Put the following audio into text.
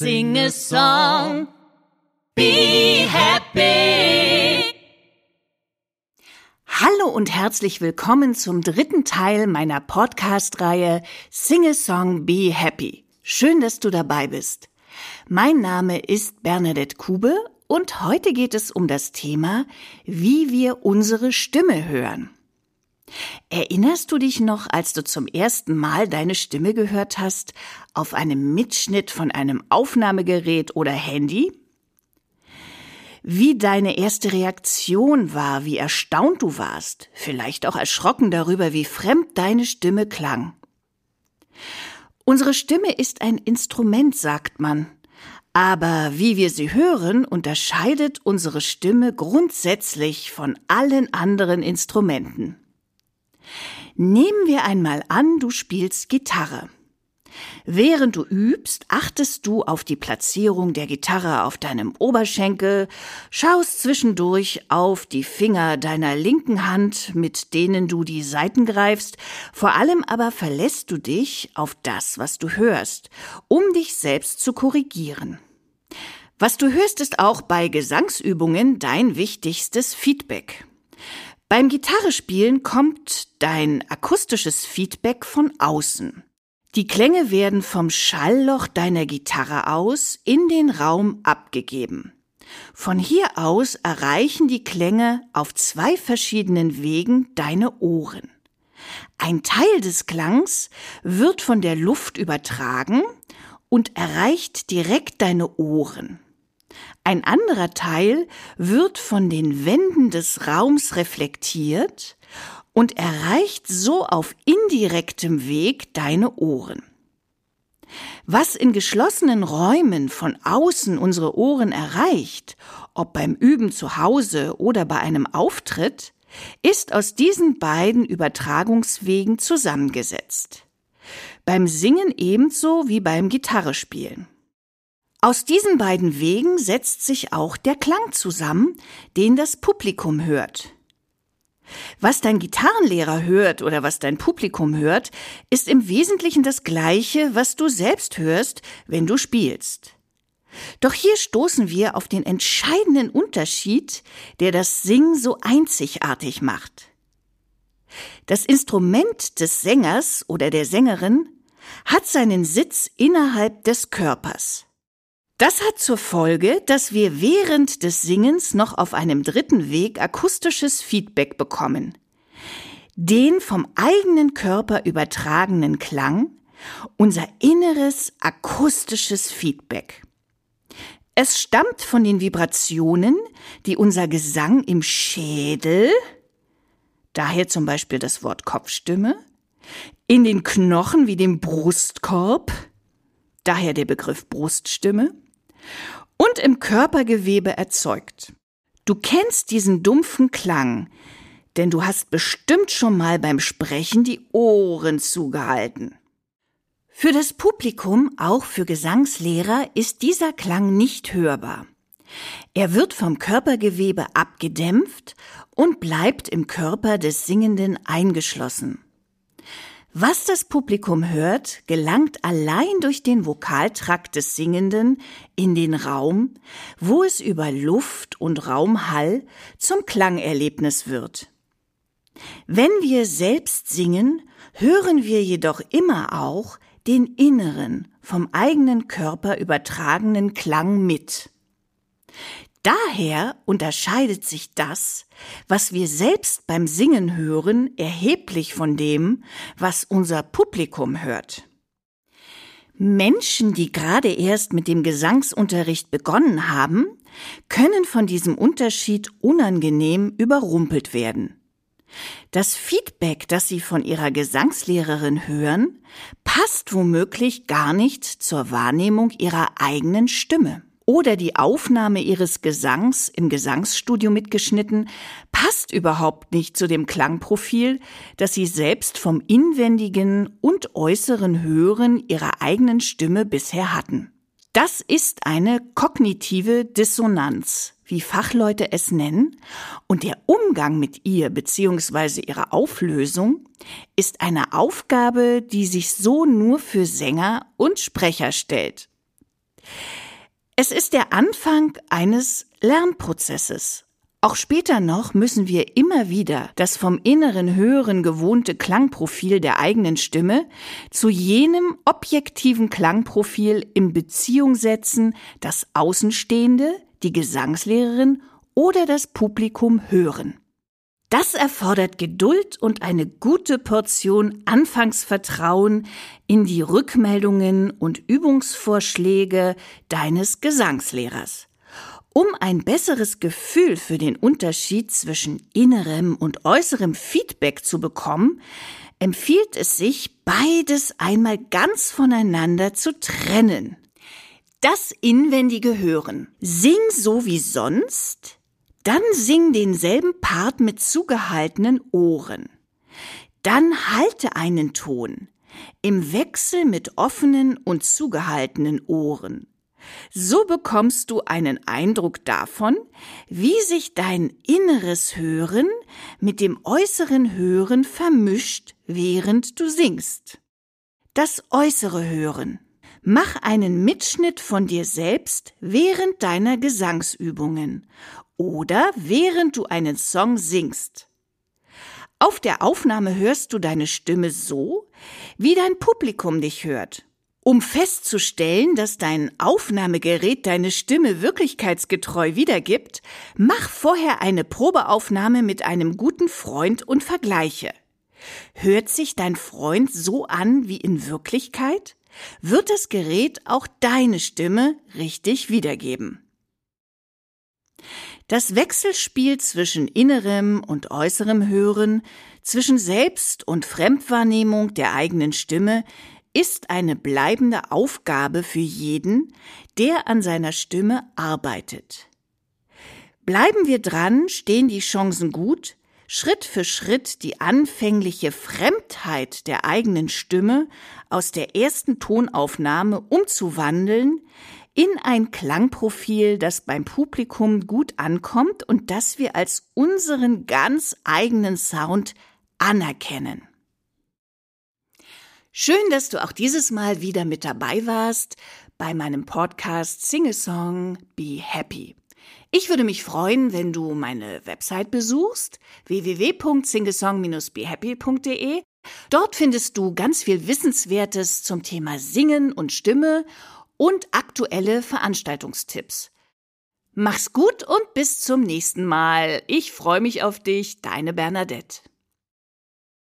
Sing a song. Be happy. Hallo und herzlich willkommen zum dritten Teil meiner Podcast-Reihe Sing a Song, Be Happy. Schön, dass du dabei bist. Mein Name ist Bernadette Kube und heute geht es um das Thema, wie wir unsere Stimme hören. Erinnerst du dich noch, als du zum ersten Mal deine Stimme gehört hast, auf einem Mitschnitt von einem Aufnahmegerät oder Handy? Wie deine erste Reaktion war, wie erstaunt du warst, vielleicht auch erschrocken darüber, wie fremd deine Stimme klang. Unsere Stimme ist ein Instrument, sagt man, aber wie wir sie hören, unterscheidet unsere Stimme grundsätzlich von allen anderen Instrumenten. Nehmen wir einmal an, du spielst Gitarre. Während du übst, achtest du auf die Platzierung der Gitarre auf deinem Oberschenkel, schaust zwischendurch auf die Finger deiner linken Hand, mit denen du die Saiten greifst, vor allem aber verlässt du dich auf das, was du hörst, um dich selbst zu korrigieren. Was du hörst, ist auch bei Gesangsübungen dein wichtigstes Feedback. Beim Gitarrespielen kommt dein akustisches Feedback von außen. Die Klänge werden vom Schallloch deiner Gitarre aus in den Raum abgegeben. Von hier aus erreichen die Klänge auf zwei verschiedenen Wegen deine Ohren. Ein Teil des Klangs wird von der Luft übertragen und erreicht direkt deine Ohren. Ein anderer Teil wird von den Wänden des Raums reflektiert und erreicht so auf indirektem Weg deine Ohren. Was in geschlossenen Räumen von außen unsere Ohren erreicht, ob beim Üben zu Hause oder bei einem Auftritt, ist aus diesen beiden Übertragungswegen zusammengesetzt. Beim Singen ebenso wie beim Gitarrespielen. Aus diesen beiden Wegen setzt sich auch der Klang zusammen, den das Publikum hört. Was dein Gitarrenlehrer hört oder was dein Publikum hört, ist im Wesentlichen das gleiche, was du selbst hörst, wenn du spielst. Doch hier stoßen wir auf den entscheidenden Unterschied, der das Singen so einzigartig macht. Das Instrument des Sängers oder der Sängerin hat seinen Sitz innerhalb des Körpers. Das hat zur Folge, dass wir während des Singens noch auf einem dritten Weg akustisches Feedback bekommen. Den vom eigenen Körper übertragenen Klang, unser inneres akustisches Feedback. Es stammt von den Vibrationen, die unser Gesang im Schädel, daher zum Beispiel das Wort Kopfstimme, in den Knochen wie dem Brustkorb, daher der Begriff Bruststimme, und im Körpergewebe erzeugt. Du kennst diesen dumpfen Klang, denn du hast bestimmt schon mal beim Sprechen die Ohren zugehalten. Für das Publikum, auch für Gesangslehrer, ist dieser Klang nicht hörbar. Er wird vom Körpergewebe abgedämpft und bleibt im Körper des Singenden eingeschlossen. Was das Publikum hört, gelangt allein durch den Vokaltrakt des Singenden in den Raum, wo es über Luft und Raumhall zum Klangerlebnis wird. Wenn wir selbst singen, hören wir jedoch immer auch den inneren, vom eigenen Körper übertragenen Klang mit. Daher unterscheidet sich das, was wir selbst beim Singen hören, erheblich von dem, was unser Publikum hört. Menschen, die gerade erst mit dem Gesangsunterricht begonnen haben, können von diesem Unterschied unangenehm überrumpelt werden. Das Feedback, das sie von ihrer Gesangslehrerin hören, passt womöglich gar nicht zur Wahrnehmung ihrer eigenen Stimme oder die Aufnahme ihres Gesangs im Gesangsstudio mitgeschnitten, passt überhaupt nicht zu dem Klangprofil, das sie selbst vom inwendigen und äußeren Hören ihrer eigenen Stimme bisher hatten. Das ist eine kognitive Dissonanz, wie Fachleute es nennen, und der Umgang mit ihr bzw. ihrer Auflösung ist eine Aufgabe, die sich so nur für Sänger und Sprecher stellt. Es ist der Anfang eines Lernprozesses. Auch später noch müssen wir immer wieder das vom inneren Hören gewohnte Klangprofil der eigenen Stimme zu jenem objektiven Klangprofil in Beziehung setzen, das Außenstehende, die Gesangslehrerin oder das Publikum hören. Das erfordert Geduld und eine gute Portion Anfangsvertrauen in die Rückmeldungen und Übungsvorschläge deines Gesangslehrers. Um ein besseres Gefühl für den Unterschied zwischen innerem und äußerem Feedback zu bekommen, empfiehlt es sich, beides einmal ganz voneinander zu trennen. Das inwendige Hören. Sing so wie sonst, dann sing denselben Part mit zugehaltenen Ohren. Dann halte einen Ton im Wechsel mit offenen und zugehaltenen Ohren. So bekommst du einen Eindruck davon, wie sich dein inneres Hören mit dem äußeren Hören vermischt, während du singst. Das äußere Hören. Mach einen Mitschnitt von dir selbst während deiner Gesangsübungen oder während du einen Song singst. Auf der Aufnahme hörst du deine Stimme so, wie dein Publikum dich hört. Um festzustellen, dass dein Aufnahmegerät deine Stimme wirklichkeitsgetreu wiedergibt, mach vorher eine Probeaufnahme mit einem guten Freund und vergleiche. Hört sich dein Freund so an wie in Wirklichkeit? Wird das Gerät auch deine Stimme richtig wiedergeben? Das Wechselspiel zwischen innerem und äußerem Hören, zwischen Selbst- und Fremdwahrnehmung der eigenen Stimme ist eine bleibende Aufgabe für jeden, der an seiner Stimme arbeitet. Bleiben wir dran, stehen die Chancen gut, Schritt für Schritt die anfängliche Fremdheit der eigenen Stimme aus der ersten Tonaufnahme umzuwandeln in ein Klangprofil, das beim Publikum gut ankommt und das wir als unseren ganz eigenen Sound anerkennen. Schön, dass du auch dieses Mal wieder mit dabei warst bei meinem Podcast Sing a Song, Be Happy. Ich würde mich freuen, wenn du meine Website besuchst, www.singesong-behappy.de. Dort findest du ganz viel Wissenswertes zum Thema Singen und Stimme und aktuelle Veranstaltungstipps. Mach's gut und bis zum nächsten Mal. Ich freue mich auf dich, deine Bernadette.